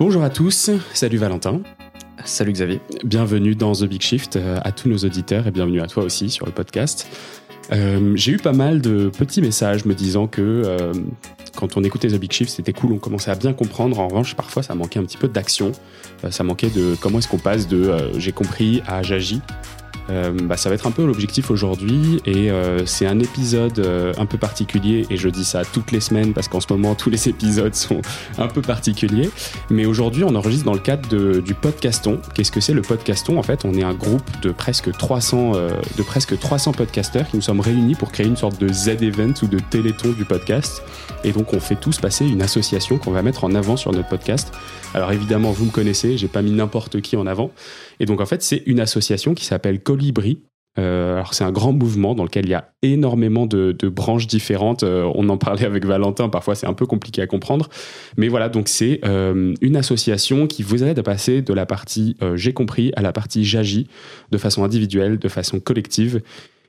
Bonjour à tous, salut Valentin. Salut Xavier. Bienvenue dans The Big Shift euh, à tous nos auditeurs et bienvenue à toi aussi sur le podcast. Euh, j'ai eu pas mal de petits messages me disant que euh, quand on écoutait The Big Shift, c'était cool, on commençait à bien comprendre. En revanche, parfois, ça manquait un petit peu d'action. ça manquait de comment est-ce qu'on passe de j'ai compris à j'agis. Euh, bah, ça va être un peu l'objectif aujourd'hui et euh, c'est un épisode euh, un peu particulier et je dis ça toutes les semaines parce qu'en ce moment tous les épisodes sont un peu particuliers. Mais aujourd'hui on enregistre dans le cadre de, du podcaston. Qu'est-ce que c'est le podcaston? En fait on est un groupe de presque 300 de presque 300 podcasteurs qui nous sommes réunis pour créer une sorte de Z-event ou de téléthon du podcast. Et donc on fait tous passer une association qu'on va mettre en avant sur notre podcast. Alors évidemment vous me connaissez j'ai pas mis n'importe qui en avant et donc en fait, c'est une association qui s'appelle Colibri. Euh, alors c'est un grand mouvement dans lequel il y a énormément de, branches différentes. Euh, on en parlait avec Valentin, parfois c'est un peu compliqué à comprendre. Mais voilà, donc c'est euh, une association qui vous aide à passer de la partie j'ai compris à la partie j'agis de façon individuelle, de façon collective.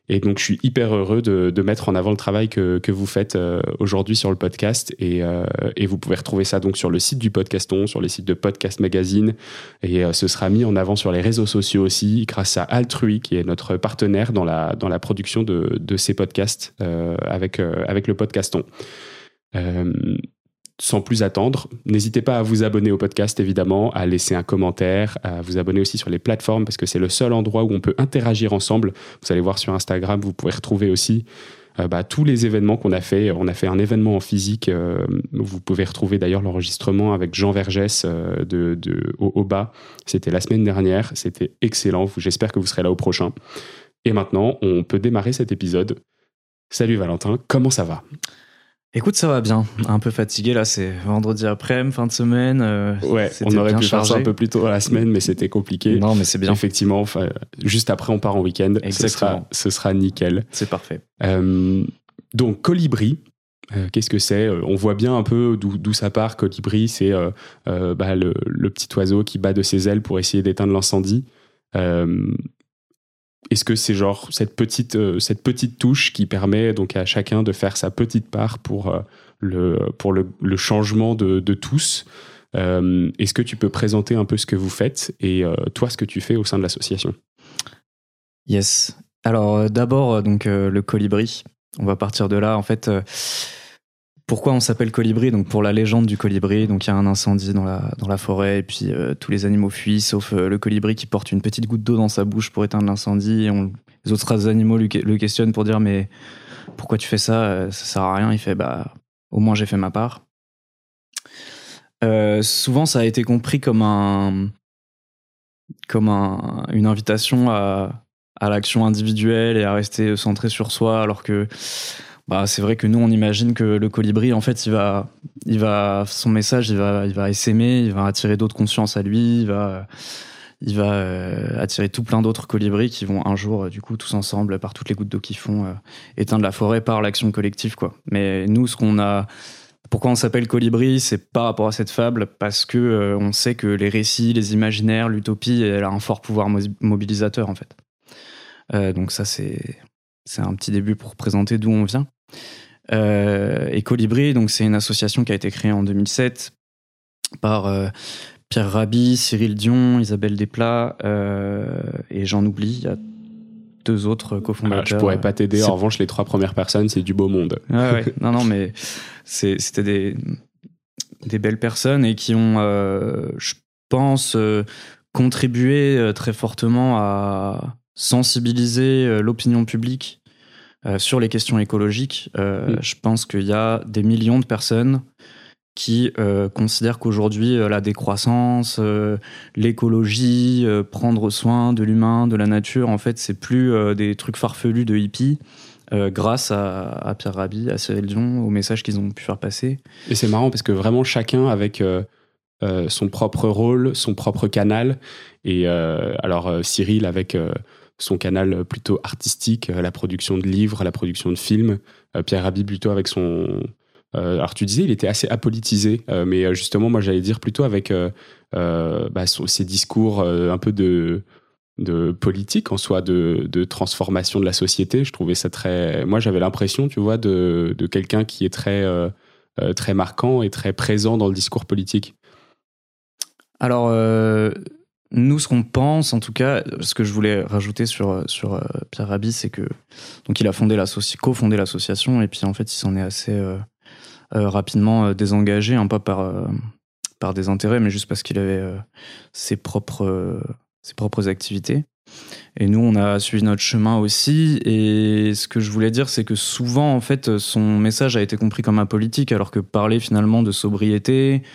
Et donc, je suis hyper heureux de, mettre en avant le travail que, vous faites euh, aujourd'hui sur le podcast. Euh, et, vous pouvez retrouver ça donc sur le site du Podcaston, sur les sites de Podcast Magazine. Et euh, ce sera mis en avant sur les réseaux sociaux aussi, grâce à Altrui, qui est notre partenaire dans la, dans la production de, de ces podcasts avec, avec le Podcaston sans plus attendre, n'hésitez pas à vous abonner au podcast, évidemment, à laisser un commentaire, à vous abonner aussi sur les plateformes, parce que c'est le seul endroit où on peut interagir ensemble. Vous allez voir sur Instagram, vous pourrez retrouver aussi euh, bah, tous les événements qu'on a fait. On a fait un événement en physique. Euh, vous pouvez retrouver d'ailleurs l'enregistrement avec Jean Vergès euh, de, au, bas. C'était la semaine dernière. C'était excellent. J'espère que vous serez là au prochain. Et maintenant, on peut démarrer cet épisode. Salut Valentin, comment ça va? Écoute, ça va bien. Un peu fatigué là, c'est vendredi après, fin de semaine. Euh, ouais, on aurait pu faire ça un peu plus tôt dans la semaine, mais c'était compliqué. Non, mais c'est bien. Effectivement, juste après, on part en week-end. Ce sera, ce sera nickel. C'est parfait. Euh, donc, Colibri, euh, qu'est-ce que c'est? On voit bien un peu d'où ça part. Colibri, c'est bah, le, le, petit oiseau qui bat de ses ailes pour essayer d'éteindre l'incendie. Est-ce que c'est genre cette petite, euh, cette petite touche qui permet donc à chacun de faire sa petite part pour, euh, le, pour le, changement de, tous euh, Est-ce que tu peux présenter un peu ce que vous faites et toi ce que tu fais au sein de l'association? Yes. Alors d'abord donc le colibri. On va partir de là. En fait, pourquoi on s'appelle colibri Donc pour la légende du colibri, donc il y a un incendie dans la, dans la forêt et puis euh, tous les animaux fuient sauf euh, le colibri qui porte une petite goutte d'eau dans sa bouche pour éteindre l'incendie. Et les autres animaux le questionnent pour dire mais pourquoi tu fais ça? Euh, Ça sert à rien. Il fait bah au moins j'ai fait ma part. souvent ça a été compris comme un comme un, une invitation à, à l'action individuelle et à rester centré sur soi alors que bah, c'est vrai que nous, on imagine que le colibri, en fait, il va, son message, il va, il essaimer, il va attirer d'autres consciences à lui, il va, il va euh, attirer tout plein d'autres colibris qui vont un jour, euh, du coup, tous ensemble, par toutes les gouttes d'eau qu'ils font, euh, éteindre la forêt par l'action collective, quoi. Mais nous, ce qu'on a, pourquoi on s'appelle colibri, c'est par rapport à cette fable, parce que on sait que les récits, les imaginaires, l'utopie, elle a un fort pouvoir mobilisateur, en fait. donc ça, c'est, c'est un petit début pour présenter d'où on vient. Euh, et Colibri, donc c'est une association qui a été créée en 2007 par euh, Pierre Rabhi, Cyril Dion, Isabelle Desplat euh, et j'en oublie. Il y a deux autres cofondateurs. Ah, je pourrais pas t'aider. En revanche, les trois premières personnes, c'est du beau monde. ouais. non, non, mais c'était des, des belles personnes et qui ont, je pense, contribué très fortement à sensibiliser l'opinion publique euh, sur les questions écologiques, euh, mm. je pense qu'il y a des millions de personnes qui euh, considèrent qu'aujourd'hui la décroissance, l'écologie, prendre soin de l'humain, de la nature, en fait, c'est plus des trucs farfelus de hippies. grâce à, Pierre Rabhi, à Cyril Dion, aux messages qu'ils ont pu faire passer. Et c'est marrant parce que vraiment chacun avec son propre rôle, son propre canal. Et alors Cyril avec son canal plutôt artistique, euh, la production de livres, la production de films. Euh, Pierre Rabhi plutôt avec son... Euh, alors tu disais, il était assez apolitisé, mais justement, moi j'allais dire plutôt avec bah, ses discours un peu de politique en soi, de, transformation de la société. Je trouvais ça très. Moi, j'avais l'impression, tu vois, de, de quelqu'un qui est très, euh, euh, très marquant et très présent dans le discours politique. Alors, euh, nous, ce qu'on pense, en tout cas, ce que je voulais rajouter sur, sur Pierre Rabhi, c'est que donc il a fondé co-fondé l'association et puis en fait, il s'en est assez rapidement désengagé, un peu par par des intérêts, mais juste parce qu'il avait ses propres ses propres activités. Et nous, on a suivi notre chemin aussi. Et ce que je voulais dire, c'est que souvent, en fait, son message a été compris comme un politique, alors que parler finalement de sobriété, euh,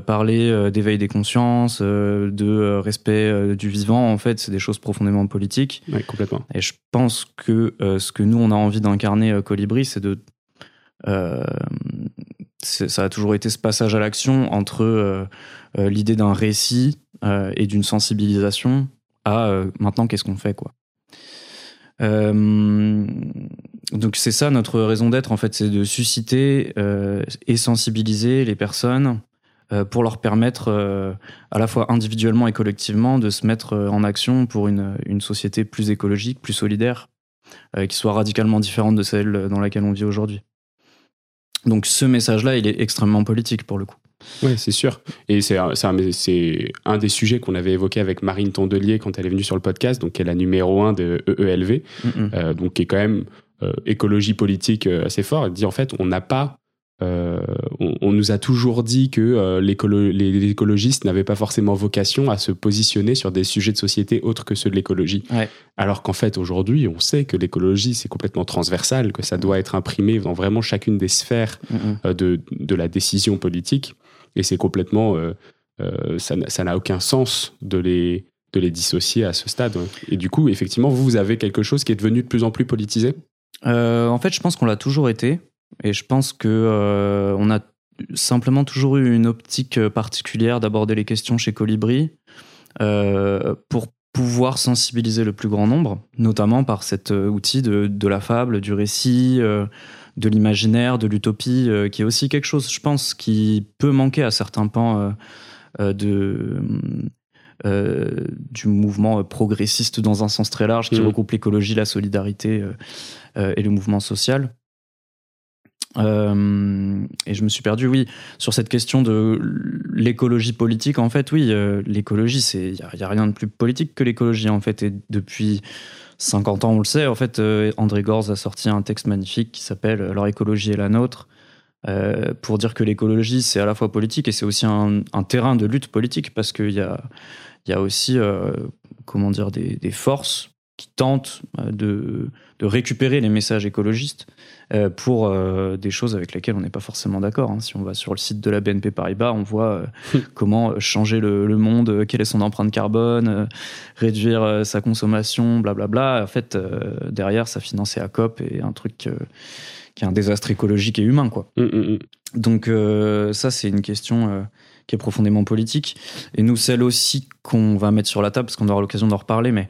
parler euh, d'éveil des consciences, euh, de respect du vivant, en fait, c'est des choses profondément politiques. Oui, complètement. Et je pense que ce que nous, on a envie d'incarner Colibri, c'est de ça a toujours été ce passage à l'action entre l'idée d'un récit euh, et d'une sensibilisation à euh, maintenant qu'est-ce qu'on fait quoi. Euh, donc c'est ça notre raison d'être en fait, c'est de susciter et sensibiliser les personnes pour leur permettre à la fois individuellement et collectivement de se mettre en action pour une, une société plus écologique, plus solidaire, qui soit radicalement différente de celle dans laquelle on vit aujourd'hui. Donc ce message-là, il est extrêmement politique pour le coup. Oui, c'est sûr. Et c'est un, un, des sujets qu'on avait évoqué avec Marine Tondelier quand elle est venue sur le podcast, donc qui est la numéro un de EELV, euh, donc qui est quand même euh, écologie politique euh, assez fort. Elle dit en fait, on n'a pas. On, nous a toujours dit que les écologistes n'avaient pas forcément vocation à se positionner sur des sujets de société autres que ceux de l'écologie. Alors qu'en fait, aujourd'hui, on sait que l'écologie, c'est complètement transversal, que ça doit être imprimé dans vraiment chacune des sphères de, de la décision politique. Et c'est complètement. Euh, euh, ça n'a aucun sens de les, de les dissocier à ce stade. Et du coup, effectivement, vous, vous avez quelque chose qui est devenu de plus en plus politisé? Euh, En fait, je pense qu'on l'a toujours été. Et je pense que on a simplement toujours eu une optique particulière d'aborder les questions chez Colibri pour pouvoir sensibiliser le plus grand nombre, notamment par cet outil de, de la fable, du récit, de l'imaginaire, de l'utopie, euh, qui est aussi quelque chose, je pense, qui peut manquer à certains pans euh, euh, du mouvement progressiste dans un sens très large, qui mmh. regroupe l'écologie, la solidarité et le mouvement social. Et je me suis perdu, oui, sur cette question de l'écologie politique. En fait, oui, l'écologie, c'est il n'y a, rien de plus politique que l'écologie, en fait. Et depuis 50 ans, on le sait. En fait, euh, André Gorz a sorti un texte magnifique qui s'appelle Leur écologie est la nôtre. Euh, pour dire que l'écologie, c'est à la fois politique et c'est aussi un, terrain de lutte politique parce qu'il y a, y a aussi euh, comment dire, des, forces qui tentent de, de récupérer les messages écologistes euh, pour euh, des choses avec lesquelles on n'est pas forcément d'accord. Hein. Si on va sur le site de la BNP Paribas, on voit euh, comment changer le, monde, quelle est son empreinte carbone, réduire sa consommation, blablabla. En fait, derrière, ça finançait ACOP et un truc qui est un désastre écologique et humain. Quoi. Mmh, mmh, mmh. Donc ça, c'est une question qui est profondément politique. Et nous, celle aussi qu'on va mettre sur la table, parce qu'on aura l'occasion d'en reparler, mais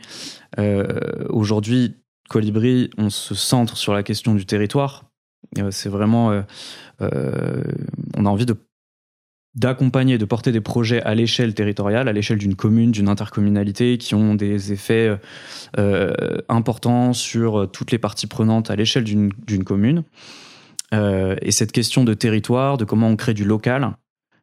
aujourd'hui, Colibri, on se centre sur la question du territoire. Euh, c'est vraiment, euh, euh, on a envie de d'accompagner, de porter des projets à l'échelle territoriale, à l'échelle d'une commune, d'une intercommunalité, qui ont des effets importants sur toutes les parties prenantes à l'échelle d'une commune. et cette question de territoire, de comment on crée du local,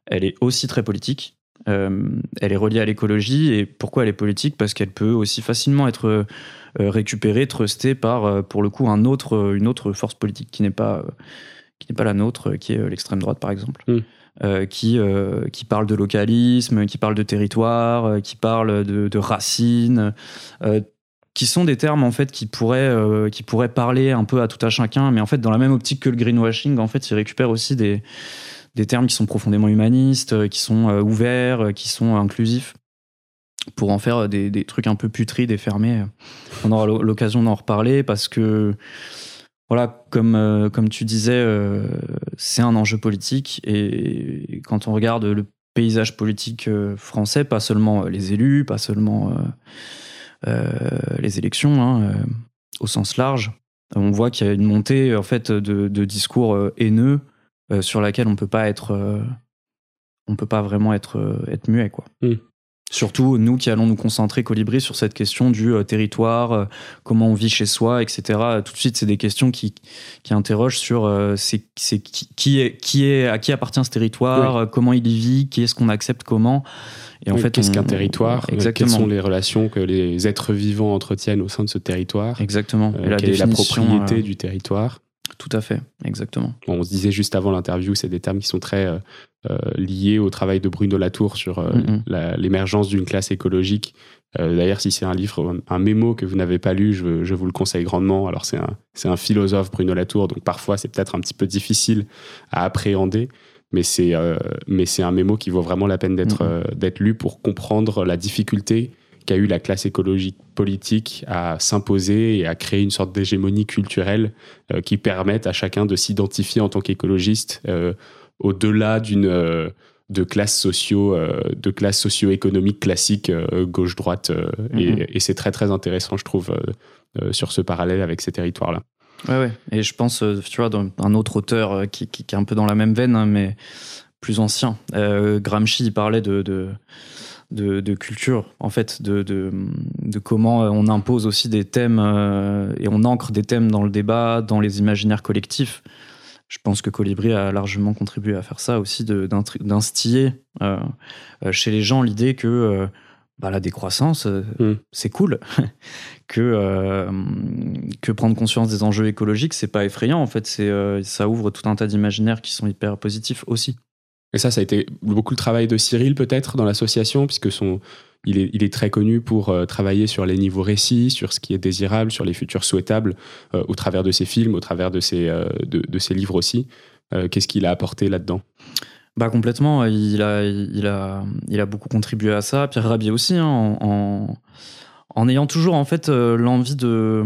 elle est aussi très politique. elle est reliée à l'écologie. Et pourquoi elle est politique? Parce qu'elle peut aussi facilement être euh, récupéré, trusté par, euh, pour le coup, un autre, euh, une autre force politique qui n'est pas, qui n'est pas la nôtre, qui est l'extrême droite, par exemple. Hmm. qui, qui parle de localisme, qui parle de territoire, qui parle de, de racines, qui sont des termes en fait qui pourraient, qui pourraient parler un peu à tout à chacun, mais en fait dans la même optique que le greenwashing, en fait, ils récupèrent aussi des, des termes qui sont profondément humanistes, qui sont ouverts, qui sont inclusifs pour en faire des, trucs un peu putrides et fermés. On aura l'occasion d'en reparler parce que, voilà, comme, euh, tu disais, euh, c'est un enjeu politique et quand on regarde le paysage politique euh, français, pas seulement les élus, pas seulement les élections, hein, au sens large, on voit qu'il y a une montée en fait de discours haineux sur laquelle on peut pas être, on peut pas vraiment être, être muet, quoi. Mmh. Surtout nous qui allons nous concentrer Colibri sur cette question du euh, territoire, euh, comment on vit chez soi, etc. Tout de suite, c'est des questions qui, qui interrogent sur euh, c'est, c'est qui, qui, est, qui est à qui appartient ce territoire, comment il y vit, qui est-ce qu'on accepte comment. Et en fait, qu'est-ce qu'un territoire Exactement. Quelles sont les relations que les êtres vivants entretiennent au sein de ce territoire Exactement. Et la quelle est la propriété du territoire tout à fait, exactement. on se disait juste avant l'interview, c'est des termes qui sont très euh, euh, liés au travail de Bruno Latour sur euh, l'émergence d'une classe écologique. D'ailleurs, si c'est un livre, un mémo que vous n'avez pas lu, je, vous le conseille grandement. Alors, c'est un, un, philosophe, Bruno Latour, donc parfois c'est peut-être un petit peu difficile à appréhender, mais c'est un mémo qui vaut vraiment la peine d'être d'être lu pour comprendre la difficulté qu'a eu la classe écologique politique à s'imposer et à créer une sorte d'hégémonie culturelle euh, qui permette à chacun de s'identifier en tant qu'écologiste euh, au-delà d'une euh, de classe socio de classe socio-économique classique gauche droite mm-hmm. et, c'est très très intéressant je trouve sur ce parallèle avec ces territoires là ouais ouais. Et je pense tu vois un autre auteur qui, qui, est un peu dans la même veine hein, mais plus ancien. Gramsci il parlait de de, culture, en fait, de, de, comment on impose aussi des thèmes euh, et on ancre des thèmes dans le débat, dans les imaginaires collectifs. Je pense que Colibri a largement contribué à faire ça aussi, d'instiller euh, euh, chez les gens l'idée que bah, la décroissance, mm. c'est cool. que, que prendre conscience des enjeux écologiques, c'est pas effrayant. En fait, ça ouvre tout un tas d'imaginaires qui sont hyper positifs aussi. Et ça, ça a été beaucoup le travail de Cyril peut-être dans l'association, puisque son, il, est, très connu pour euh, travailler sur les niveaux récits, sur ce qui est désirable, sur les futurs souhaitables, euh, au travers de ses films, au travers de ses, euh, de, ses livres aussi. Qu'est-ce qu'il a apporté là-dedans? Bah complètement, il a, il, a, il a beaucoup contribué à ça. Pierre Rabier aussi, hein, en, en, ayant toujours en fait l'envie de,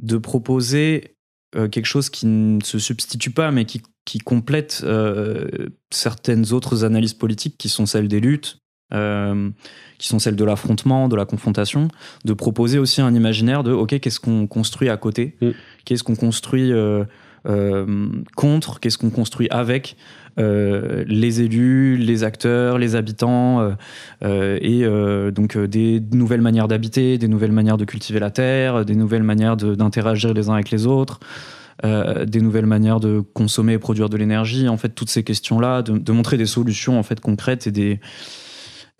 de proposer quelque chose qui ne se substitue pas, mais qui qui complète euh, certaines autres analyses politiques qui sont celles des luttes, euh, qui sont celles de l'affrontement, de la confrontation, de proposer aussi un imaginaire de OK, qu'est-ce qu'on construit à côté, mm. qu'est-ce qu'on construit euh, contre, qu'est-ce qu'on construit avec les élus, les acteurs, les habitants, et donc des nouvelles manières d'habiter, des nouvelles manières de cultiver la terre, des nouvelles manières d'interagir les uns avec les autres. Euh, des nouvelles manières de consommer et produire de l'énergie, en fait, toutes ces questions-là, de, montrer des solutions en fait concrètes et des,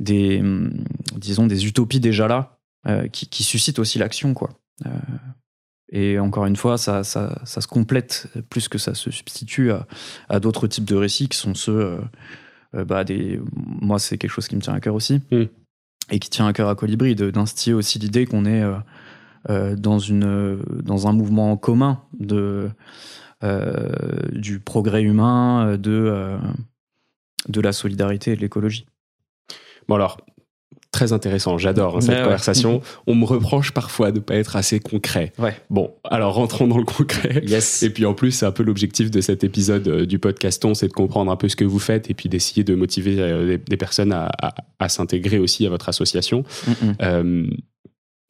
des hum, disons, des utopies déjà là, euh, qui, suscitent aussi l'action, quoi. Euh, et encore une fois, ça, ça, ça, se complète plus que ça se substitue à, d'autres types de récits qui sont ceux, bah, des, moi, c'est quelque chose qui me tient à cœur aussi. Mm. Et qui tient à cœur à Colibri, d'instiller aussi l'idée qu'on est dans, une, dans un mouvement commun de, euh, du progrès humain, de, euh, de la solidarité et de l'écologie. Bon alors, très intéressant, j'adore hein, cette conversation. On me reproche parfois de ne pas être assez concret. Ouais. Bon, alors rentrons dans le concret. Yes. Et puis en plus, c'est un peu l'objectif de cet épisode du podcaston, c'est de comprendre un peu ce que vous faites et puis d'essayer de motiver des, personnes à, à, s'intégrer aussi à votre association.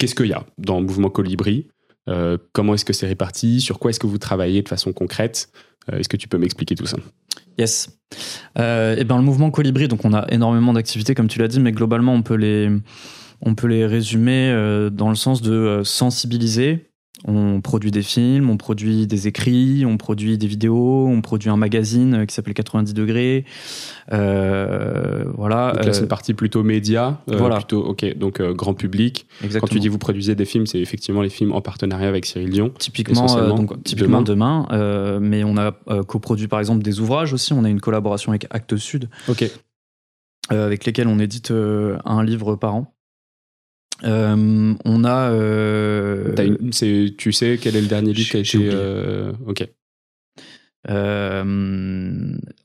Qu'est-ce qu'il y a dans le mouvement Colibri euh, Comment est-ce que c'est réparti Sur quoi est-ce que vous travaillez de façon concrète euh, Est-ce que tu peux m'expliquer tout ça? Yes. et euh, eh ben, le mouvement Colibri, donc on a énormément d'activités, comme tu l'as dit, mais globalement, on peut les, on peut les résumer dans le sens de sensibiliser, on produit des films, on produit des écrits, on produit des vidéos, on produit un magazine qui s'appelle 90 degrés. Euh, voilà. Donc là, c'est une euh, partie plutôt média. Euh, voilà. Plutôt, ok, donc grand public. Exactement. Quand tu dis vous produisez des films, c'est effectivement les films en partenariat avec Cyril Dion. Typiquement, donc, typiquement demain. mais on a coproduit par exemple des ouvrages aussi. On a une collaboration avec Actes Sud. Ok. avec lesquels on édite un livre par an. Euh, on a. Euh, tu sais quel est le dernier livre qui a été. Euh, ok.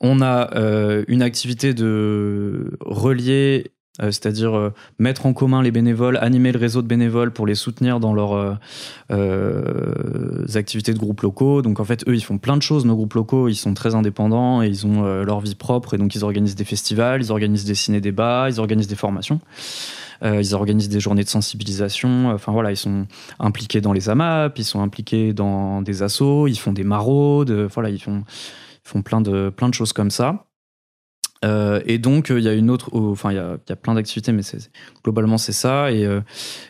on a une activité de relier, c'est-à-dire mettre en commun les bénévoles, animer le réseau de bénévoles pour les soutenir dans leurs activités de groupes locaux. Donc en fait, eux, ils font plein de choses. Nos groupes locaux, ils sont très indépendants et ils ont leur vie propre et donc ils organisent des festivals, ils organisent des ciné-débats, ils organisent des formations. Euh, ils organisent des journées de sensibilisation. Enfin voilà, ils sont impliqués dans les AMAP, ils sont impliqués dans des assos, ils font des maraudes. Voilà, ils font, font plein, de, plein de choses comme ça. Euh, et donc, il y a une autre, enfin, il y a, plein d'activités, mais globalement, c'est ça. Et,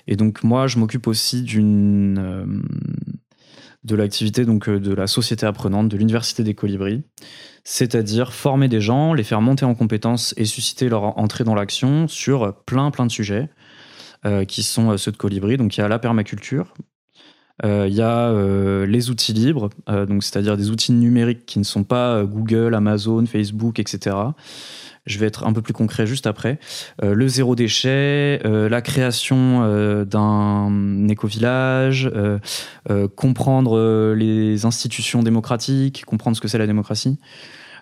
et, donc, moi, je m'occupe aussi de l'activité donc de la société apprenante de l'Université des Colibris, c'est-à-dire former des gens, les faire monter en compétences et susciter leur entrée dans l'action sur plein, plein de sujets. qui sont ceux de Colibri. Donc il y a la permaculture, euh, il y a euh, les outils libres, euh, donc c'est-à-dire des outils numériques qui ne sont pas Google, Amazon, Facebook, etc. Je vais être un peu plus concret juste après. le zéro déchet, la création d'un éco-village, comprendre les institutions démocratiques, comprendre ce que c'est la démocratie.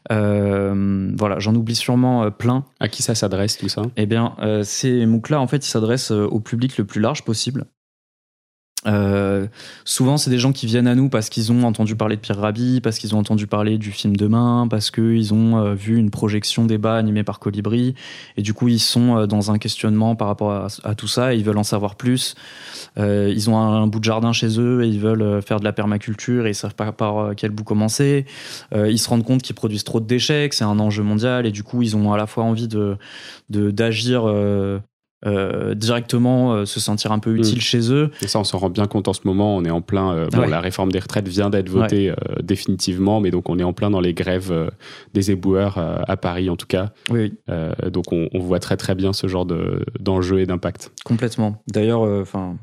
voilà, j'en oublie sûrement plein. À qui ça s'adresse tout ça? Eh bien, ces MOOC-là, en fait, ils s'adressent au public le plus large possible. Euh, souvent, c'est des gens qui viennent à nous parce qu'ils ont entendu parler de Pierre Rabhi, parce qu'ils ont entendu parler du film Demain, parce qu'ils ont euh, vu une projection débat animée par Colibri, et du coup, ils sont euh, dans un questionnement par rapport à, tout ça, et ils veulent en savoir plus. ils ont un, bout de jardin chez eux, et ils veulent faire de la permaculture, et ils savent pas par quel bout commencer. ils se rendent compte qu'ils produisent trop de déchets, que c'est un enjeu mondial, et du coup, ils ont à la fois envie de d'agir euh, directement euh, se sentir un peu mm. utile chez eux. Et ça, on s'en rend bien compte en ce moment. On est en plein. Euh, bon, La réforme des retraites vient d'être votée définitivement, mais donc on est en plein dans les grèves des éboueurs à Paris, en tout cas. Oui. donc on, voit très très bien ce genre d'enjeu et d'impact. Complètement. D'ailleurs, enfin.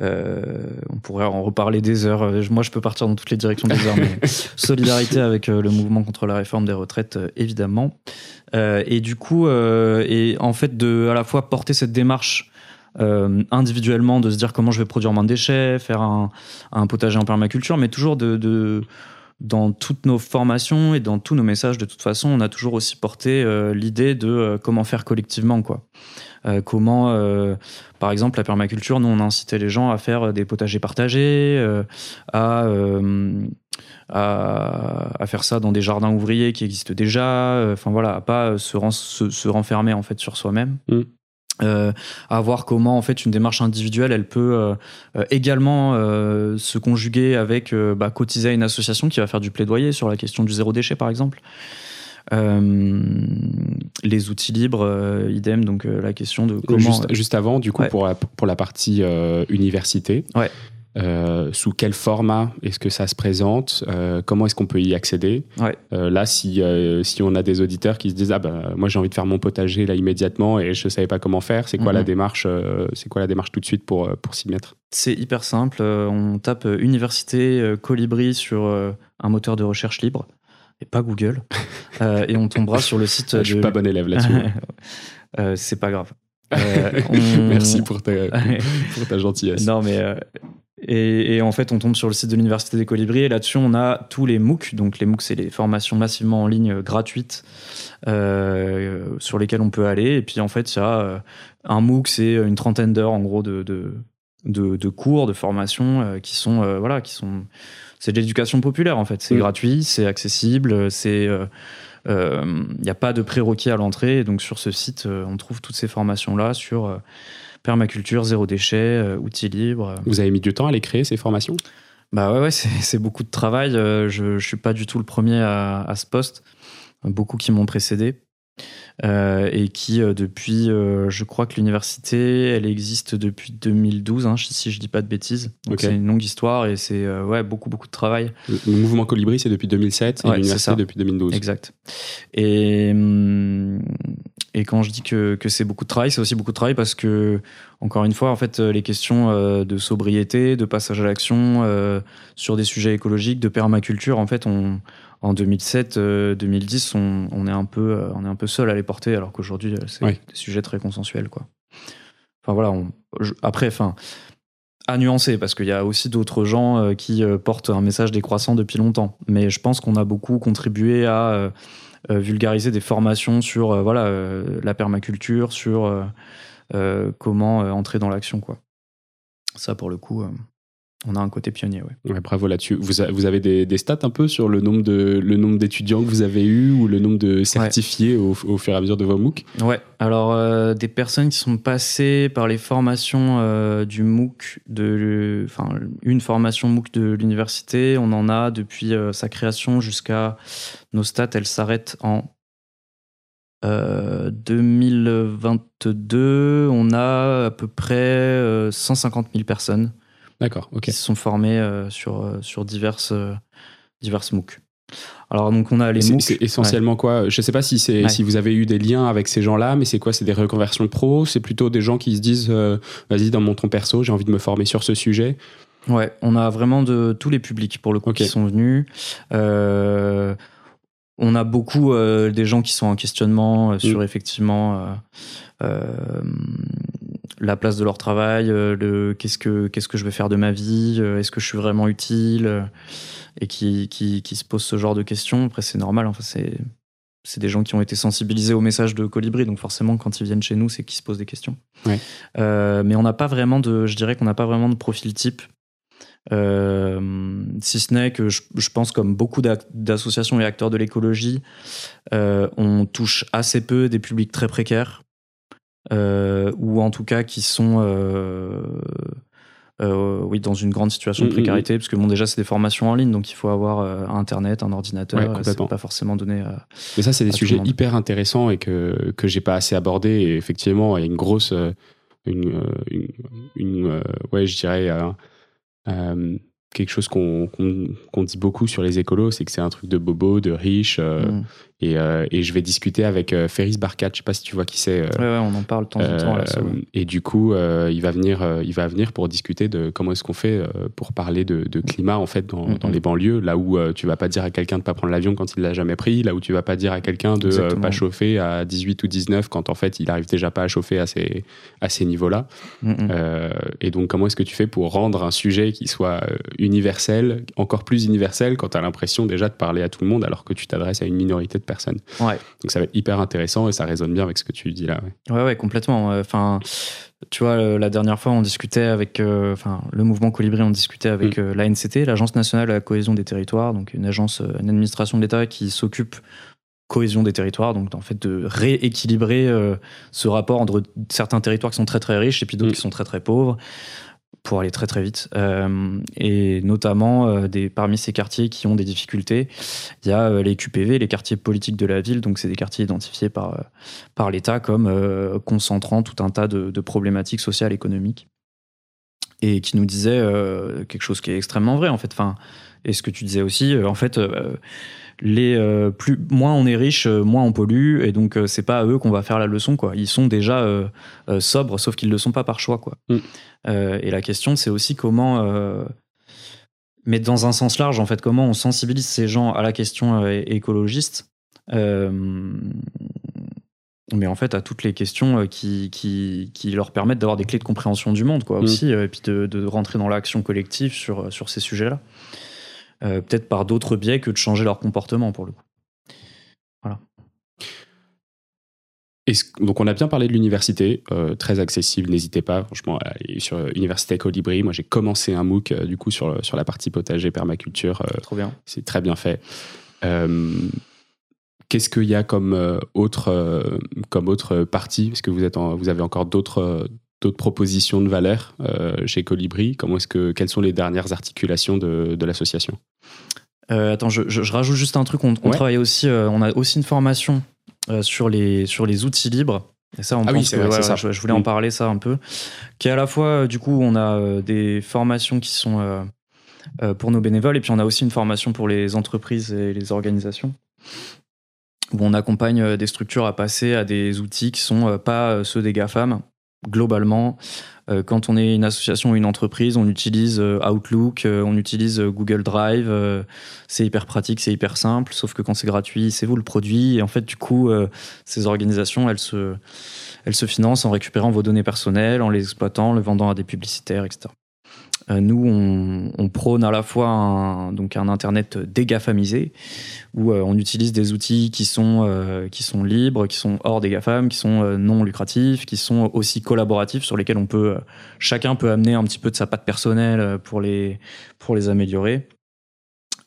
On pourrait en reparler des heures. Moi, je peux partir dans toutes les directions des heures, mais solidarité avec le mouvement contre la réforme des retraites, évidemment. Euh, et du coup, euh, et en fait, de à la fois porter cette démarche euh, individuellement, de se dire comment je vais produire moins de déchets, faire un, un potager en permaculture, mais toujours de, de, dans toutes nos formations et dans tous nos messages, de toute façon, on a toujours aussi porté l'idée de comment faire collectivement, quoi. Comment, par exemple, la permaculture, nous, on a incité les gens à faire des potagers partagés, à à, faire ça dans des jardins ouvriers qui existent déjà. Euh, enfin voilà, à pas se, se, renfermer en fait sur soi-même. Mm. Euh, à voir comment en fait une démarche individuelle elle peut euh, également se conjuguer avec bah, cotiser à une association qui va faire du plaidoyer sur la question du zéro déchet par exemple les outils libres idem donc la question de comment juste, juste avant du coup pour, la, pour la partie université ouais. Euh, sous quel format est-ce que ça se présente euh, Comment est-ce qu'on peut y accéder euh, Là, si, si on a des auditeurs qui se disent ah ben moi j'ai envie de faire mon potager là immédiatement et je ne savais pas comment faire, c'est quoi la mhm. démarche C'est quoi la démarche tout de suite pour pour s'y mettre? C'est hyper simple. On tape université Colibri sur un moteur de recherche libre et pas Google et on tombera sur le site. Je suis pas bon élève là-dessus. c'est pas grave. Merci pour ta, pour ta gentillesse. Non, mais et, en fait, on tombe sur le site de l'Université des Colibris et là-dessus, on a tous les MOOC. Donc, les MOOC, c'est les formations massivement en ligne euh, gratuites euh, sur lesquelles on peut aller. Et puis, en fait, il y a euh, un MOOC, c'est une trentaine d'heures, en gros, de, de, de, cours, de formations qui sont, voilà, qui sont. C'est de l'éducation populaire, en fait. C'est gratuit, c'est accessible, c'est. Il n'y a pas de prérequis à l'entrée. Donc, sur ce site, on trouve toutes ces formations-là sur permaculture, zéro déchet, euh, outils libres. Vous avez mis du temps à les créer, ces formations? Bah ouais, ouais c'est beaucoup de travail. Euh, je ne suis pas du tout le premier à, à ce poste. Beaucoup qui m'ont précédé. Euh, et qui euh, depuis, euh, je crois que l'université, elle existe depuis 2012, hein, si je dis pas de bêtises. Donc c'est une longue histoire et c'est ouais beaucoup beaucoup de travail. Le, mouvement Colibri c'est depuis 2007 et l'université depuis 2012. Exact. Et hum, et quand je dis que, que c'est beaucoup de travail, c'est aussi beaucoup de travail parce que encore une fois, en fait, les questions de sobriété, de passage à l'action sur des sujets écologiques, de permaculture, en fait, on en 2007-2010, euh, on, est un peu, euh, on est un peu seul à les porter, alors qu'aujourd'hui, euh, c'est des sujets très consensuels. Quoi. Enfin voilà, après, enfin, à nuancer, parce qu'il y a aussi d'autres gens qui portent un message décroissant depuis longtemps. Mais je pense qu'on a beaucoup contribué à vulgariser des formations sur voilà, la permaculture, sur comment entrer dans l'action. quoi. Ça, pour le coup on a un côté pionnier. Ouais. bravo là-dessus. Vous, vous, avez des, stats un peu sur le nombre de le nombre d'étudiants que vous avez eu ou le nombre de certifiés au, fur et à mesure de vos MOOC? Ouais. Alors euh, des personnes qui sont passées par les formations euh, du MOOC de, enfin une formation MOOC de l'université, on en a depuis euh, sa création jusqu'à nos stats. Elles s'arrêtent en 2022, on a à peu près 150 000 personnes D'accord, qui se sont formées sur, sur diverses, diverses MOOC. Alors donc on a les MOOC. c'est essentiellement quoi Je sais pas si c'est Ouais. si vous avez eu des liens avec ces gens-là, mais c'est quoi C'est des reconversions pro C'est plutôt des gens qui se disent euh, vas-y dans mon ton perso, j'ai envie de me former sur ce sujet? Ouais, on a vraiment de tous les publics pour le coup qui sont venus. Euh, on a beaucoup euh, des gens qui sont en questionnement euh, sur Mm. effectivement euh, la place de leur travail, le qu'est-ce que qu'est-ce que je vais faire de ma vie, est-ce que je suis vraiment utile, et qui, qui qui se posent ce genre de questions. Après c'est normal, enfin c'est c'est des gens qui ont été sensibilisés au message de Colibri, donc forcément quand ils viennent chez nous, c'est qu'ils se posent des questions. Ouais. Mais on n'a pas vraiment de, je dirais qu'on n'a pas vraiment de profil type. Euh, si ce n'est que je, je pense comme beaucoup d'associations et acteurs de l'écologie, euh, on touche assez peu des publics très précaires, euh, ou en tout cas qui sont oui, dans une grande situation de Mm, mm, précarité, parce que bon, déjà, c'est des formations en ligne, donc il faut avoir Internet, un ordinateur, Ouais, c'est pas forcément donné à, Mais ça, c'est des sujets hyper intéressants et que, que j'ai pas assez abordés. Et effectivement, il y a une grosse. Une, une, une, ouais, je dirais. Euh, quelque chose qu'on dit beaucoup sur les écolos, c'est que c'est un truc de bobo, de riche. euh, Mm. Et, euh, et je vais discuter avec euh, Ferris Barkat, je sais pas si tu vois qui c'est. euh, Ouais, ouais, on en parle de temps en temps. Là, et du coup, euh, il va venir, euh, il va venir pour discuter de comment est-ce qu'on fait euh, pour parler de, de climat en fait dans, dans les banlieues, là où euh, tu vas pas dire à quelqu'un de pas prendre l'avion quand il l'a jamais pris, là où tu vas pas dire à quelqu'un de Exactement. pas chauffer à 18 ou 19 quand en fait il arrive déjà pas à chauffer à ces à ces niveaux-là. Mm. Euh, et donc comment est-ce que tu fais pour rendre un sujet qui soit universel, encore plus universel quand tu as l'impression déjà de parler à tout le monde alors que tu t'adresses à une minorité de personnes. Ouais. Donc ça va être hyper intéressant et ça résonne bien avec ce que tu dis là. ouais. Ouais, ouais, complètement. Enfin, tu vois, la dernière fois, on discutait avec, euh, enfin, le mouvement Colibri, on discutait avec euh, l'ANCT, l'Agence nationale de la cohésion des territoires, donc une agence, euh, une administration de l'État qui s'occupe cohésion des territoires, donc en fait de rééquilibrer euh, ce rapport entre certains territoires qui sont très très riches et puis d'autres Mm. qui sont très très pauvres pour aller très très vite. Euh, et notamment euh, parmi ces quartiers qui ont des difficultés, il y a euh, les QPV, les quartiers politiques de la ville, donc c'est des quartiers identifiés par, l'État comme concentrant tout un tas de, de problématiques sociales, économiques. Et qui nous disait euh, quelque chose qui est extrêmement vrai en fait. Enfin, et ce que tu disais aussi, euh, en fait, euh, les plus moins on est riche, moins on pollue, et donc c'est pas à eux qu'on va faire la leçon quoi. Ils sont déjà euh, euh, sobres, sauf qu'ils le sont pas par choix quoi. Mm. Euh, et la question c'est aussi comment, mais dans un sens large en fait, comment on sensibilise ces gens à la question écologiste. Euh, mais en fait, à toutes les questions euh, qui, qui, qui leur permettent d'avoir des clés de compréhension du monde, quoi, Mm. aussi, euh, et puis de, de rentrer dans l'action collective sur, sur ces sujets-là. Euh, Peut-être par d'autres biais que de changer leur comportement, pour le coup. Est-ce- donc on a bien parlé de l'université, euh, très accessible, n'hésitez pas, franchement, sur euh, Université Colibri. Moi j'ai commencé un MOOC euh, du coup sur, la partie potager, permaculture, euh, Trop bien. c'est très bien fait. Qu'est-ce qu'il y a comme euh, autre, euh, comme autre partie? Est-ce que vous, êtes en- vous avez encore d'autres euh, d'autres propositions de valeur euh, chez Colibri? Comment est-ce que, Quelles sont les dernières articulations de, de l'association? Euh, attends, je, je- je rajoute juste un truc. On, on Ouais. travaille aussi, euh, on a aussi une formation sur, les, sur les outils libres. Et ça, on Ah oui, pense que- vrai, ouais, ça. Je, je voulais en Mm. parler ça un peu. Qui est à la fois, du coup, on a des formations qui sont pour nos bénévoles, et puis on a aussi une formation pour les entreprises et les organisations où on accompagne euh, des structures à passer à des outils qui sont euh, pas euh, ceux des GAFAM. Globalement, quand on est une association ou une entreprise, on utilise Outlook, on utilise Google Drive. c'est hyper pratique, c'est hyper simple. Sauf que quand c'est gratuit, c'est vous le produit. Et en fait, du coup, ces organisations, elles se, elles se financent en récupérant vos données personnelles, en les exploitant, le vendant à des publicitaires, etc. Euh, nous, on, prône à la fois un, donc un Internet dégafamisé, où euh, on utilise des outils qui sont, euh, qui sont libres, qui sont hors des GAFAM, qui sont non lucratifs, qui sont aussi collaboratifs, sur lesquels on peut, chacun peut amener un petit peu de sa patte personnelle pour les, améliorer.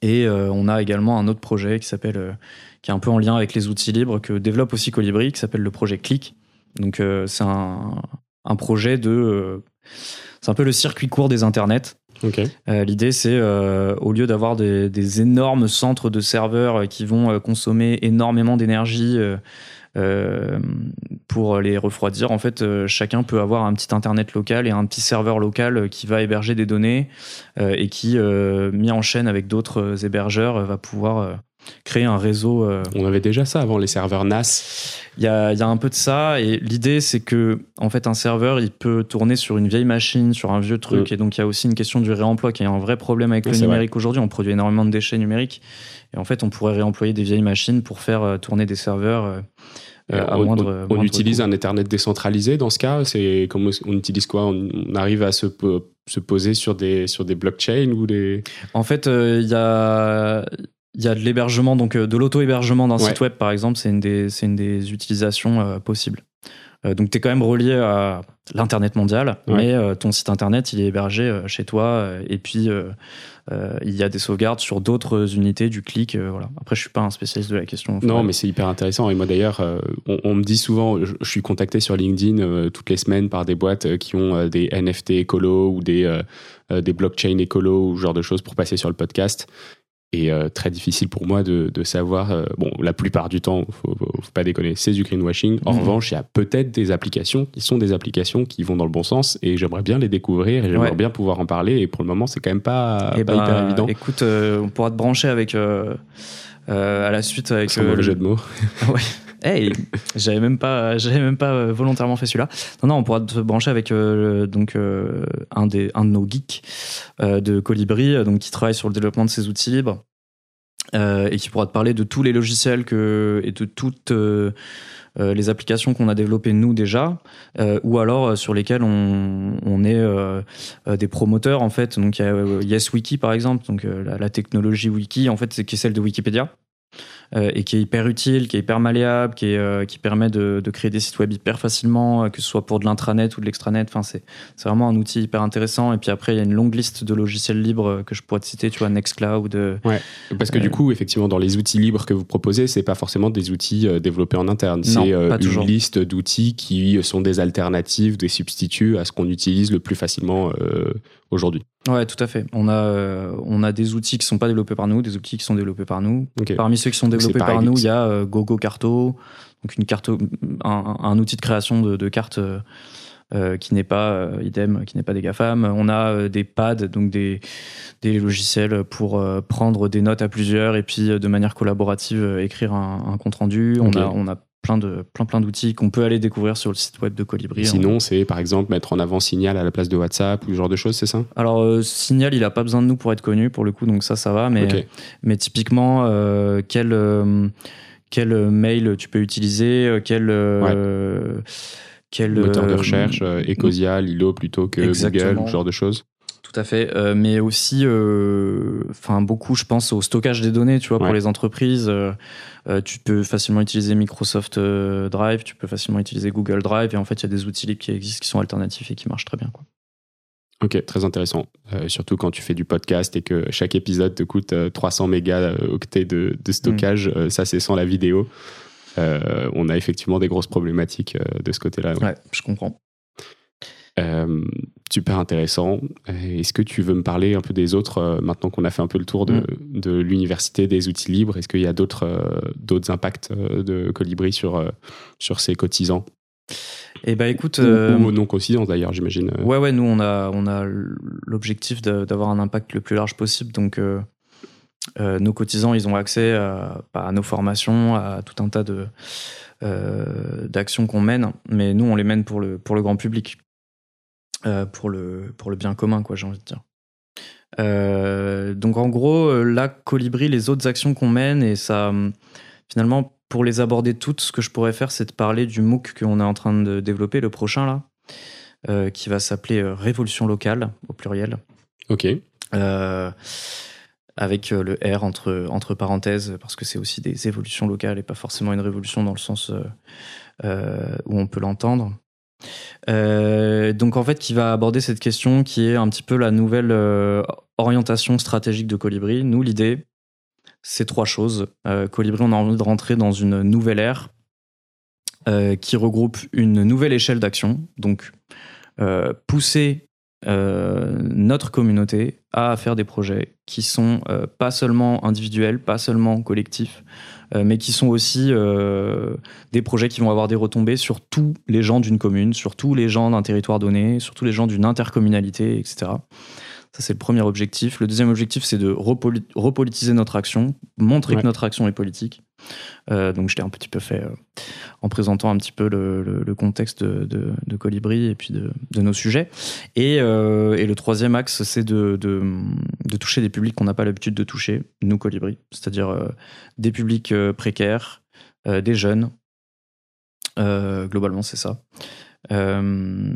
Et on a également un autre projet qui s'appelle, qui est un peu en lien avec les outils libres, que développe aussi Colibri, qui s'appelle le projet Click. Donc c'est un projet de... euh, c'est un peu le circuit court des internets. L'idée, c'est au lieu d'avoir des, des, énormes centres de serveurs qui vont consommer énormément d'énergie euh, pour les refroidir. En fait, euh, chacun peut avoir un petit internet local et un petit serveur local qui va héberger des données euh, et qui, mis en chaîne avec d'autres hébergeurs, va pouvoir créer un réseau. On avait déjà ça avant les serveurs NAS. Il y a, y a, un peu de ça et l'idée c'est que en fait un serveur il peut tourner sur une vieille machine, sur un vieux truc mm. et donc il y a aussi une question du réemploi qui est un vrai problème avec le numérique aujourd'hui. On produit énormément de déchets numériques et en fait, on pourrait réemployer des vieilles machines pour faire euh, tourner des serveurs. Euh, euh, à on, moindre, on, utilise un Ethernet décentralisé dans ce cas. C'est comment on utilise quoi? On, arrive à se, se, poser sur des sur des blockchains ou des. En fait, il y a il y a de l'hébergement, donc de l'auto-hébergement d'un site web, par exemple, c'est une, des, une des utilisations possibles. donc, tu es quand même relié à l'Internet mondial, mais ton site Internet, il est hébergé chez toi. et puis, euh, il y a des sauvegardes sur d'autres unités du clic. Euh, voilà. Après, je suis pas un spécialiste de la question. Non, mais c'est hyper intéressant. Et moi, d'ailleurs, euh, on, me dit souvent, je, suis contacté sur LinkedIn toutes les semaines par des boîtes qui ont des NFT écolo ou des, des blockchain écolo ou ce genre de choses pour passer sur le podcast et euh, très difficile pour moi de, de savoir. Euh, bon, la plupart du temps, faut, faut, pas déconner, c'est du greenwashing. En mhm. revanche, il y a peut-être des applications qui sont des applications qui vont dans le bon sens et j'aimerais bien les découvrir et j'aimerais bien pouvoir en parler. Et pour le moment, c'est quand même pas, eh pas ben, hyper évident. Écoute, euh, on pourra te brancher avec. à la suite avec le jeu de mots. ouais. Hey, j'avais même pas, j'avais même pas euh, volontairement fait celui-là. Non, non, on pourra te brancher avec euh, donc euh, un des, un de nos geeks de Colibri, donc qui travaille sur le développement de ces outils libres et qui pourra te parler de tous les logiciels et de toutes les applications qu'on a développées nous déjà, ou alors sur lesquelles on, on est des promoteurs en fait. Donc il y a YesWiki par exemple, donc la, la, technologie wiki en fait c'est qui est celle de Wikipédia. Euh, et qui est hyper utile, qui est hyper malléable, qui, est, euh, qui permet de, de, créer des sites web hyper facilement, euh, que ce soit pour de l'intranet ou de l'extranet. Enfin, c'est, vraiment un outil hyper intéressant. Et puis après, il y a une longue liste de logiciels libres que je pourrais te citer, tu vois, Nextcloud. Ouais, parce que du coup, effectivement, dans les outils libres que vous proposez, c'est pas forcément des outils développés en interne. C'est une liste d'outils qui sont des alternatives, des substituts à ce qu'on utilise le plus facilement aujourd'hui. Ouais, tout à fait. On a, euh, on a des outils qui sont pas développés par nous, des outils qui sont développés par nous. Parmi ceux qui sont développés par nous, il y a euh, GoGo Carto, donc une carte, un, un outil de création de, de cartes euh, qui n'est pas idem, qui n'est pas des GAFAM. On a des pads, donc des, des logiciels pour prendre des notes à plusieurs et puis de manière collaborative écrire un, un compte rendu. On a, on a plein de plein plein d'outils qu'on peut aller découvrir sur le site web de Colibri. Sinon, c'est par exemple mettre en avant Signal à la place de WhatsApp ou ce genre de choses, c'est ça? Alors euh, Signal, il a pas besoin de nous pour être connu pour le coup, donc ça ça va. Mais mais typiquement, euh, quel euh, quel mail tu peux utiliser, quel quel moteur de recherche, Ecosia, Lilo plutôt que Google, ce genre de choses tout à fait. Euh, mais aussi, euh, enfin beaucoup, je pense au stockage des données. Tu vois, pour les entreprises, euh, tu peux facilement utiliser Microsoft Drive, tu peux facilement utiliser Google Drive, et en fait, il y a des outils libres qui existent, qui sont alternatifs et qui marchent très bien. Quoi. Ok, très intéressant. surtout quand tu fais du podcast et que chaque épisode te coûte 300 mégaoctets de, de stockage, mm. ça c'est sans la vidéo. on a effectivement des grosses problématiques de ce côté-là. ouais, je comprends. Euh, super intéressant. Est-ce que tu veux me parler un peu des autres, euh, maintenant qu'on a fait un peu le tour de, mm. de l'université, des outils libres? Est-ce qu'il y a d'autres euh, impacts de Colibri sur, sur ses cotisants? Eh ben écoute, ou, non cotisants d'ailleurs, j'imagine. Ouais, ouais, nous on a, on a l'objectif d'avoir un impact le plus large possible. Donc nos cotisants, ils ont accès à, bah, à, nos formations, à tout un tas de d'actions qu'on mène, mais nous on les mène pour le, pour le grand public. Euh, pour, le, pour le bien commun, quoi, j'ai envie de dire. Euh, donc en gros, euh, la Colibri, les autres actions qu'on mène, et ça, hum, finalement, pour les aborder toutes, ce que je pourrais faire, c'est de parler du MOOC qu'on est en train de développer, le prochain là, qui va s'appeler Révolution locale, au pluriel. Ok. avec le R entre, entre parenthèses, parce que c'est aussi des évolutions locales et pas forcément une révolution dans le sens où on peut l'entendre. Euh, donc en fait, qui va aborder cette question qui est un petit peu la nouvelle euh, orientation stratégique de Colibri. Nous, l'idée, c'est trois choses. Euh, Colibri, on a envie de rentrer dans une nouvelle ère qui regroupe une nouvelle échelle d'action. Donc pousser notre communauté à faire des projets qui sont pas seulement individuels, pas seulement collectifs, mais qui sont aussi des projets qui vont avoir des retombées sur tous les gens d'une commune, sur tous les gens d'un territoire donné, sur tous les gens d'une intercommunalité, etc. Ça, c'est le premier objectif. Le deuxième objectif, c'est de repolitiser notre action, montrer que notre action est politique. Euh, donc, je l'ai un petit peu fait euh, en présentant un petit peu le, contexte de, Colibri et puis de, nos sujets. Euh, et, le troisième axe, c'est de, toucher des publics qu'on n'a pas l'habitude de toucher, nous, Colibri, c'est-à-dire des publics précaires, des jeunes. globalement, c'est ça. Euh,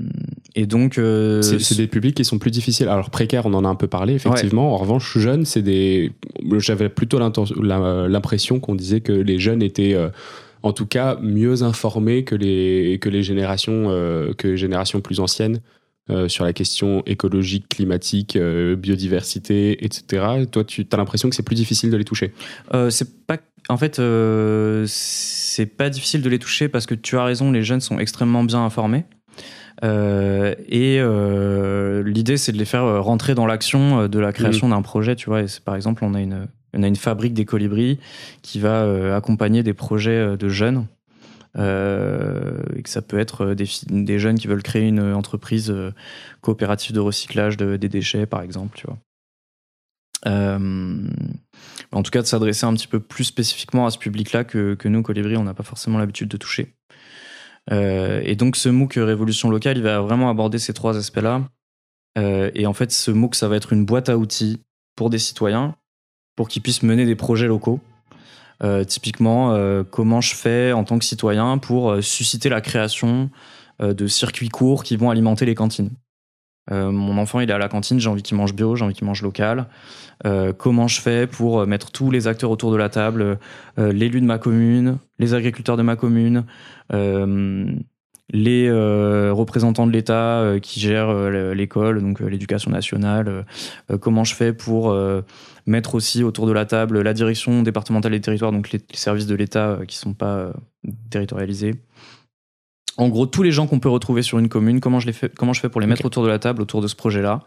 et donc, euh, c'est des publics qui sont plus difficiles. Alors précaires, on en a un peu parlé effectivement. En revanche, jeunes, c'est des. J'avais plutôt l'impression qu'on disait que les jeunes étaient euh, en tout cas mieux informés que les que les générations que les générations plus anciennes sur la question écologique, climatique, biodiversité, etc. Toi, tu as l'impression que c'est plus difficile de les toucher? C'est pas en fait, euh, c'est pas difficile de les toucher parce que tu as raison, les jeunes sont extrêmement bien informés. Euh, et euh, l'idée, c'est de les faire rentrer dans l'action de la création mmh. d'un projet, tu vois. Et par exemple, on a une, on a une fabrique des colibris qui va accompagner des projets de jeunes. Et que ça peut être des, des, jeunes qui veulent créer une entreprise coopérative de recyclage de, des déchets, par exemple. Euh, en tout cas, de s'adresser un petit peu plus spécifiquement à ce public-là que, que, nous, Colibri, on n'a pas forcément l'habitude de toucher. Euh, et donc, ce MOOC Révolution locale, il va vraiment aborder ces trois aspects-là. Euh, et en fait, ce MOOC, ça va être une boîte à outils pour des citoyens, pour qu'ils puissent mener des projets locaux. Typiquement, comment je fais en tant que citoyen pour susciter la création de circuits courts qui vont alimenter les cantines. mon enfant, il est à la cantine, j'ai envie qu'il mange bio, j'ai envie qu'il mange local. Euh, comment je fais pour euh, mettre tous les acteurs autour de la table, euh, l'élu de ma commune, les agriculteurs de ma commune, les représentants de l'État qui gèrent l'école, donc l'éducation nationale, comment je fais pour mettre aussi autour de la table la direction départementale des territoires, donc les, services de l'État qui ne sont pas territorialisés. En gros, tous les gens qu'on peut retrouver sur une commune, comment je, les fais, comment je fais pour les mettre autour de la table, autour de ce projet-là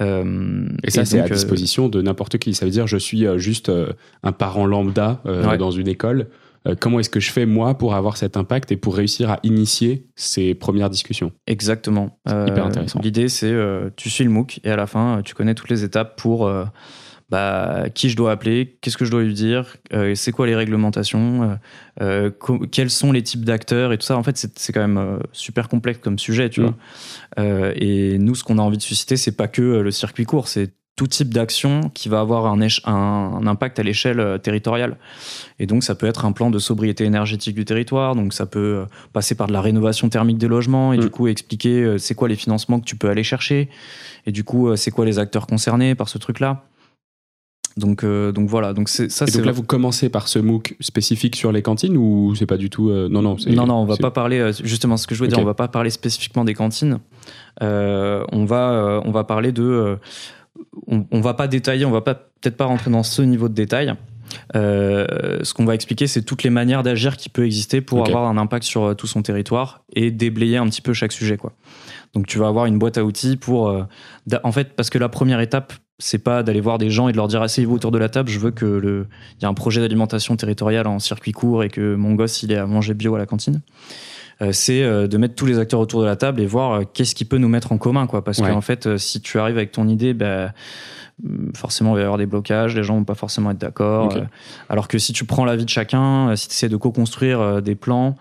euh, et ça, c'est à euh, disposition de n'importe qui. Ça veut dire, je suis euh, juste un parent lambda dans une école. Comment est-ce que je fais, moi, pour avoir cet impact et pour réussir à initier ces premières discussions? Exactement. hyper intéressant. L'idée, c'est tu suis le MOOC et à la fin, tu connais toutes les étapes pour bah, qui je dois appeler, qu'est-ce que je dois lui dire, euh, c'est quoi les réglementations, euh, euh, quels sont les types d'acteurs et tout ça. En fait, c'est quand même super complexe comme sujet, tu mm. vois. et nous, ce qu'on a envie de susciter, c'est pas que le circuit court, c'est tout type d'action qui va avoir un, un, impact à l'échelle territoriale. Et donc, ça peut être un plan de sobriété énergétique du territoire, donc ça peut passer par de la rénovation thermique des logements, et mm. du coup, expliquer c'est quoi les financements que tu peux aller chercher, et du coup, c'est quoi les acteurs concernés par ce truc-là. Donc, euh, donc voilà. Donc c'est ça. Et donc là, vous commencez par ce MOOC spécifique sur les cantines ou c'est pas du tout euh, Non, non. Non, non, on va pas parler. Euh, justement, ce que je veux dire, on va pas parler spécifiquement des cantines. on va, on va parler de. On, on, va pas détailler. On va pas peut-être pas rentrer dans ce niveau de détail. ce qu'on va expliquer, c'est toutes les manières d'agir qui peut exister pour avoir un impact sur tout son territoire et déblayer un petit peu chaque sujet, quoi. Donc tu vas avoir une boîte à outils pour, en fait, parce que la première étape c'est pas d'aller voir des gens et de leur dire asseyez-vous autour de la table, je veux que le il y a un projet d'alimentation territoriale en circuit court et que mon gosse il est à manger bio à la cantine. Euh, c'est euh, de mettre tous les acteurs autour de la table et voir euh, qu'est-ce qui peut nous mettre en commun quoi. Parce qu'en fait si tu arrives avec ton idée bah, forcément il va y avoir des blocages, les gens vont pas forcément être d'accord. alors que si tu prends l'avis de chacun, si tu essaies de co-construire des plans,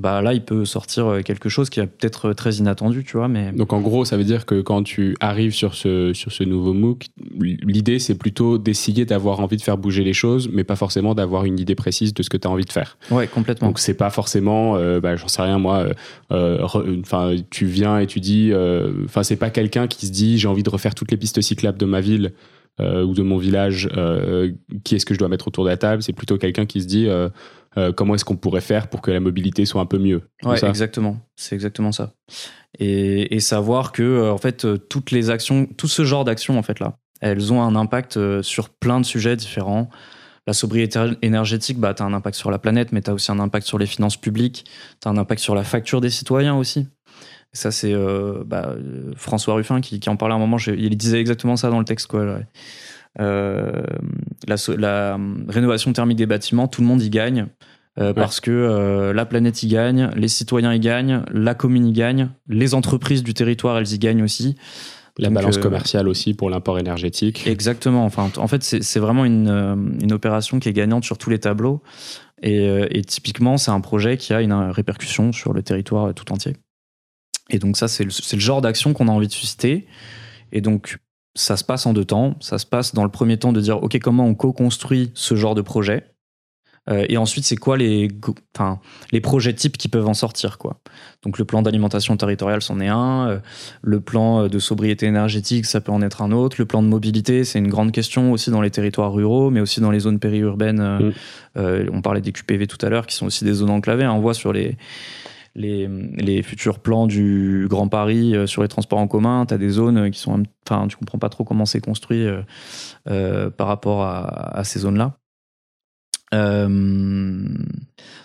bah là, il peut sortir euh, quelque chose qui est peut-être euh, très inattendu, tu vois. Mais... Donc en gros, ça veut dire que quand tu arrives sur ce, sur ce nouveau MOOC, l'idée, c'est plutôt d'essayer d'avoir envie de faire bouger les choses, mais pas forcément d'avoir une idée précise de ce que tu as envie de faire. Ouais, complètement. Donc c'est pas forcément, euh, bah, j'en sais rien, moi, enfin, tu viens et tu dis, enfin, c'est pas quelqu'un qui se dit, j'ai envie de refaire toutes les pistes cyclables de ma ville. Ou de mon village, qui est-ce que je dois mettre autour de la table C'est plutôt quelqu'un qui se dit euh, comment est-ce qu'on pourrait faire pour que la mobilité soit un peu mieux. Ouais, exactement. C'est exactement ça. Et, savoir que euh, en fait euh, toutes les actions, tout ce genre d'actions en fait là, elles ont un impact sur plein de sujets différents. La sobriété énergétique, bah, tu as un impact sur la planète, mais tu as aussi un impact sur les finances publiques, tu as un impact sur la facture des citoyens aussi. Ça, c'est bah, François Ruffin qui, en parlait à un moment. il disait exactement ça dans le texte. Quoi, la, la, rénovation thermique des bâtiments, tout le monde y gagne. Parce que la planète y gagne, les citoyens y gagnent, la commune y gagne, les entreprises du territoire, elles y gagnent aussi. La balance euh, commerciale aussi pour l'import énergétique. Exactement. Enfin, en fait, c'est vraiment une, euh, une, opération qui est gagnante sur tous les tableaux. Et, euh, et typiquement, c'est un projet qui a une répercussion sur le territoire tout entier. Et donc ça, c'est le, le, genre d'action qu'on a envie de susciter. Et donc, ça se passe en deux temps. Ça se passe dans le premier temps de dire, OK, comment on co-construit ce genre de projet? Euh, et ensuite, c'est quoi les, enfin, les projets types qui peuvent en sortir quoi? Donc le plan d'alimentation territoriale, c'en est un. Euh, le plan de sobriété énergétique, ça peut en être un autre. Le plan de mobilité, c'est une grande question aussi dans les territoires ruraux, mais aussi dans les zones périurbaines. Euh, mm. on parlait des QPV tout à l'heure, qui sont aussi des zones enclavées. Hein. On voit sur les les, futurs plans du Grand Paris sur les transports en commun, tu as des zones qui sont. Enfin, tu comprends pas trop comment c'est construit par rapport à, ces zones-là. Euh,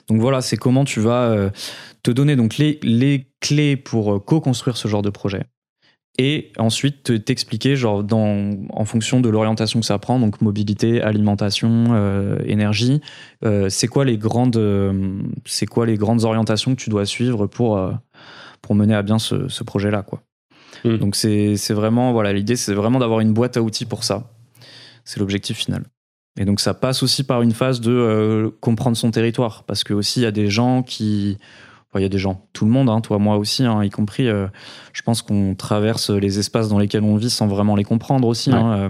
donc voilà, c'est comment tu vas euh, te donner donc les, clés pour euh, co-construire ce genre de projet et ensuite t'expliquer genre dans en fonction de l'orientation que ça prend donc mobilité alimentation énergie c'est quoi les grandes c'est quoi les grandes orientations que tu dois suivre pour pour mener à bien ce, ce projet là quoi. Mmh. donc c'est vraiment voilà l'idée c'est vraiment d'avoir une boîte à outils pour ça. C'est l'objectif final. Et donc ça passe aussi par une phase de euh, comprendre son territoire, parce que aussi il y a des gens qui, il y a des gens, tout le monde, hein, toi, moi aussi, hein, y compris. Euh, je pense qu'on traverse les espaces dans lesquels on vit sans vraiment les comprendre aussi. Hein, euh.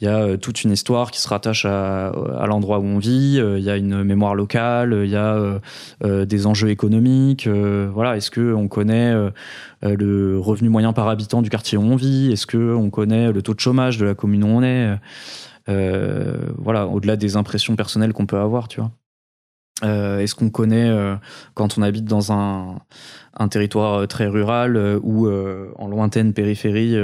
il y a toute une histoire qui se rattache à, à l'endroit où on vit. Il y a une mémoire locale. Il y a des enjeux économiques. voilà, est-ce que on connaît le revenu moyen par habitant du quartier où on vit? Est-ce que on connaît le taux de chômage de la commune où on est? Euh, voilà, au-delà des impressions personnelles qu'on peut avoir, tu vois. Euh, est-ce qu'on connaît euh, quand on habite dans un, un territoire très rural ou en lointaine périphérie,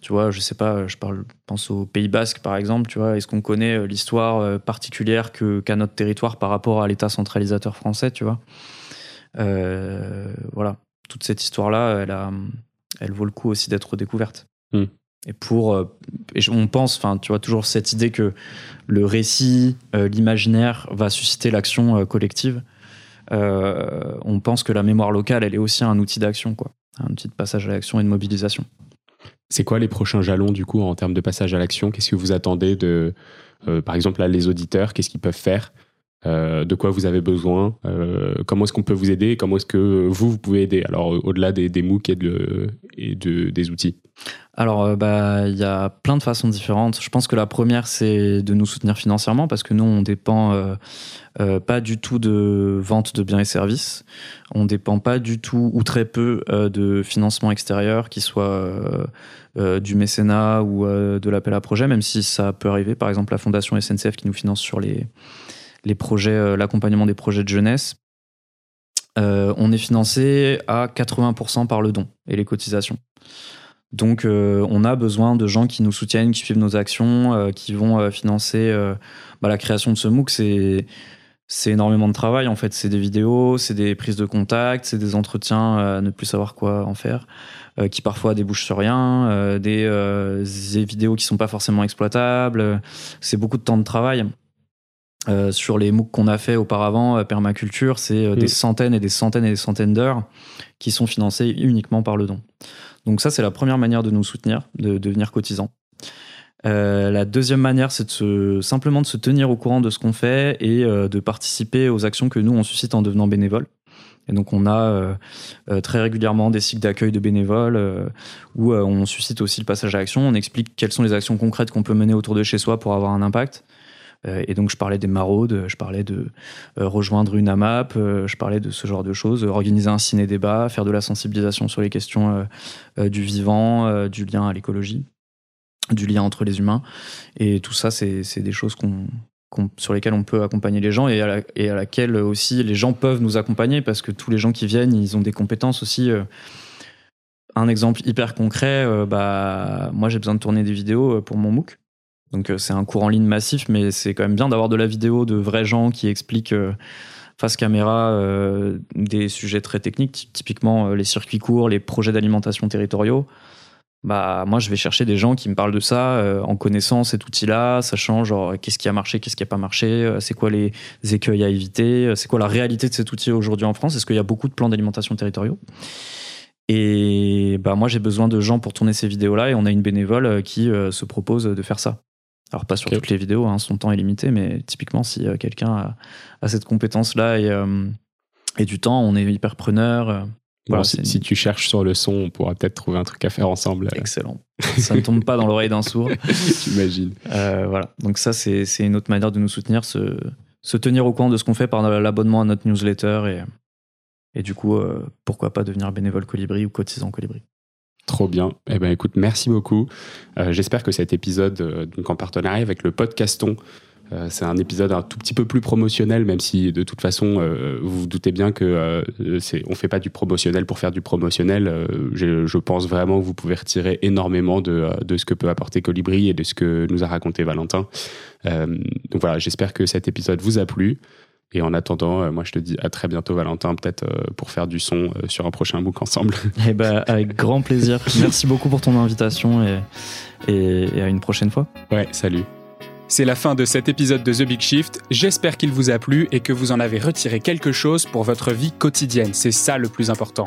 tu vois, je sais pas, je parle, pense au Pays Basque par exemple, tu vois, est-ce qu'on connaît l'histoire particulière qu'a notre territoire par rapport à l'État centralisateur français, tu vois? Voilà, toute cette histoire-là, elle elle vaut le coup aussi d'être découverte. Hmm. Et pour, euh, on pense, enfin, tu vois, toujours cette idée que le récit, euh, l'imaginaire va susciter l'action euh, collective. on pense que la mémoire locale, elle est aussi un outil d'action, quoi, un outil de passage à l'action et de mobilisation. C'est quoi les prochains jalons du coup en termes de passage à l'action? Qu'est-ce que vous attendez de, par exemple, là, les auditeurs Qu'est-ce qu'ils peuvent faire? De quoi vous avez besoin, comment est-ce qu'on peut vous aider, comment est-ce que vous, vous pouvez aider, alors au-delà des, des MOOC et, de, des outils alors, euh, bah, il y a plein de façons différentes. Je pense que la première, c'est de nous soutenir financièrement parce que nous, on dépend euh, euh, pas du tout de vente de biens et services. On dépend pas du tout ou très peu de financement extérieur, qui soit du mécénat ou de l'appel à projet, même si ça peut arriver. Par exemple, la fondation SNCF qui nous finance sur les, les projets, l'accompagnement des projets de jeunesse. on est financé à 80% par le don et les cotisations. Donc euh, on a besoin de gens qui nous soutiennent, qui suivent nos actions, euh, qui vont euh, financer bah, la création de ce MOOC. C'est énormément de travail en fait. C'est des vidéos, c'est des prises de contact, c'est des entretiens à ne plus savoir quoi en faire, qui parfois débouchent sur rien, des, des, vidéos qui sont pas forcément exploitables. C'est beaucoup de temps de travail. Sur les MOOC qu'on a fait auparavant, permaculture, c'est des mm. centaines et des centaines et des centaines d'heures qui sont financées uniquement par le don. Donc ça, c'est la première manière de nous soutenir, de devenir cotisant. Euh, la deuxième manière, c'est de simplement de se tenir au courant de ce qu'on fait et euh, de participer aux actions que nous, on suscite en devenant bénévole. Et donc, on a euh, très régulièrement des cycles d'accueil de bénévoles où on suscite aussi le passage à l'action. On explique quelles sont les actions concrètes qu'on peut mener autour de chez soi pour avoir un impact. Euh, et donc je parlais des maraudes, je parlais de euh, rejoindre une AMAP, euh, je parlais de ce genre de choses, organiser un ciné-débat, faire de la sensibilisation sur les questions du vivant, du lien à l'écologie, du lien entre les humains. Et tout ça, c'est des choses qu'on sur lesquelles on peut accompagner les gens et à, et à laquelle aussi les gens peuvent nous accompagner parce que tous les gens qui viennent, ils ont des compétences aussi. un exemple hyper concret, bah, moi j'ai besoin de tourner des vidéos pour mon MOOC. Donc euh, c'est un cours en ligne massif, mais c'est quand même bien d'avoir de la vidéo de vrais gens qui expliquent. Euh, face caméra euh, des sujets très techniques, typiquement les circuits courts, les projets d'alimentation territoriaux, bah moi je vais chercher des gens qui me parlent de ça en connaissant cet outil-là, sachant genre qu'est-ce qui a marché, qu'est-ce qui a pas marché, c'est quoi les écueils à éviter, c'est quoi la réalité de cet outil aujourd'hui en France, est-ce qu'il y a beaucoup de plans d'alimentation territoriaux? Et bah moi j'ai besoin de gens pour tourner ces vidéos-là et on a une bénévole qui se propose de faire ça. Alors pas sur toutes les vidéos, hein, son temps est limité, mais typiquement si euh, quelqu'un a, cette compétence-là et, euh, et, du temps, on est hyper preneur. Euh, voilà, si, tu cherches sur le son, on pourra peut-être trouver un truc à faire ensemble. Excellent. ça ne tombe pas dans l'oreille d'un sourd. J'imagine. voilà. Donc ça, c'est une autre manière de nous soutenir, se, se tenir au courant de ce qu'on fait par l'abonnement à notre newsletter et, et du coup, pourquoi pas devenir bénévole Colibri ou cotisant Colibri. Trop bien. Eh ben, écoute, merci beaucoup. Euh, j'espère que cet épisode, euh, en partenariat avec le podcaston, euh, c'est un épisode un tout petit peu plus promotionnel, même si de toute façon, vous vous doutez bien que c'est, on fait pas du promotionnel pour faire du promotionnel. Je, pense vraiment que vous pouvez retirer énormément de, de, ce que peut apporter Colibri et de ce que nous a raconté Valentin. donc voilà, j'espère que cet épisode vous a plu. Et en attendant, euh, moi je te dis à très bientôt Valentin, peut-être euh, pour faire du son euh, sur un prochain book ensemble. Eh ben, avec grand plaisir. Merci beaucoup pour ton invitation et, et à une prochaine fois. Ouais, salut. C'est la fin de cet épisode de The Big Shift. J'espère qu'il vous a plu et que vous en avez retiré quelque chose pour votre vie quotidienne. C'est ça le plus important.